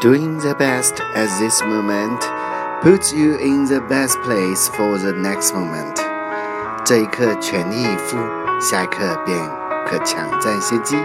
Doing the best at this moment puts you in the best place for the next moment。这一刻全力以赴，下一刻便可抢占先机。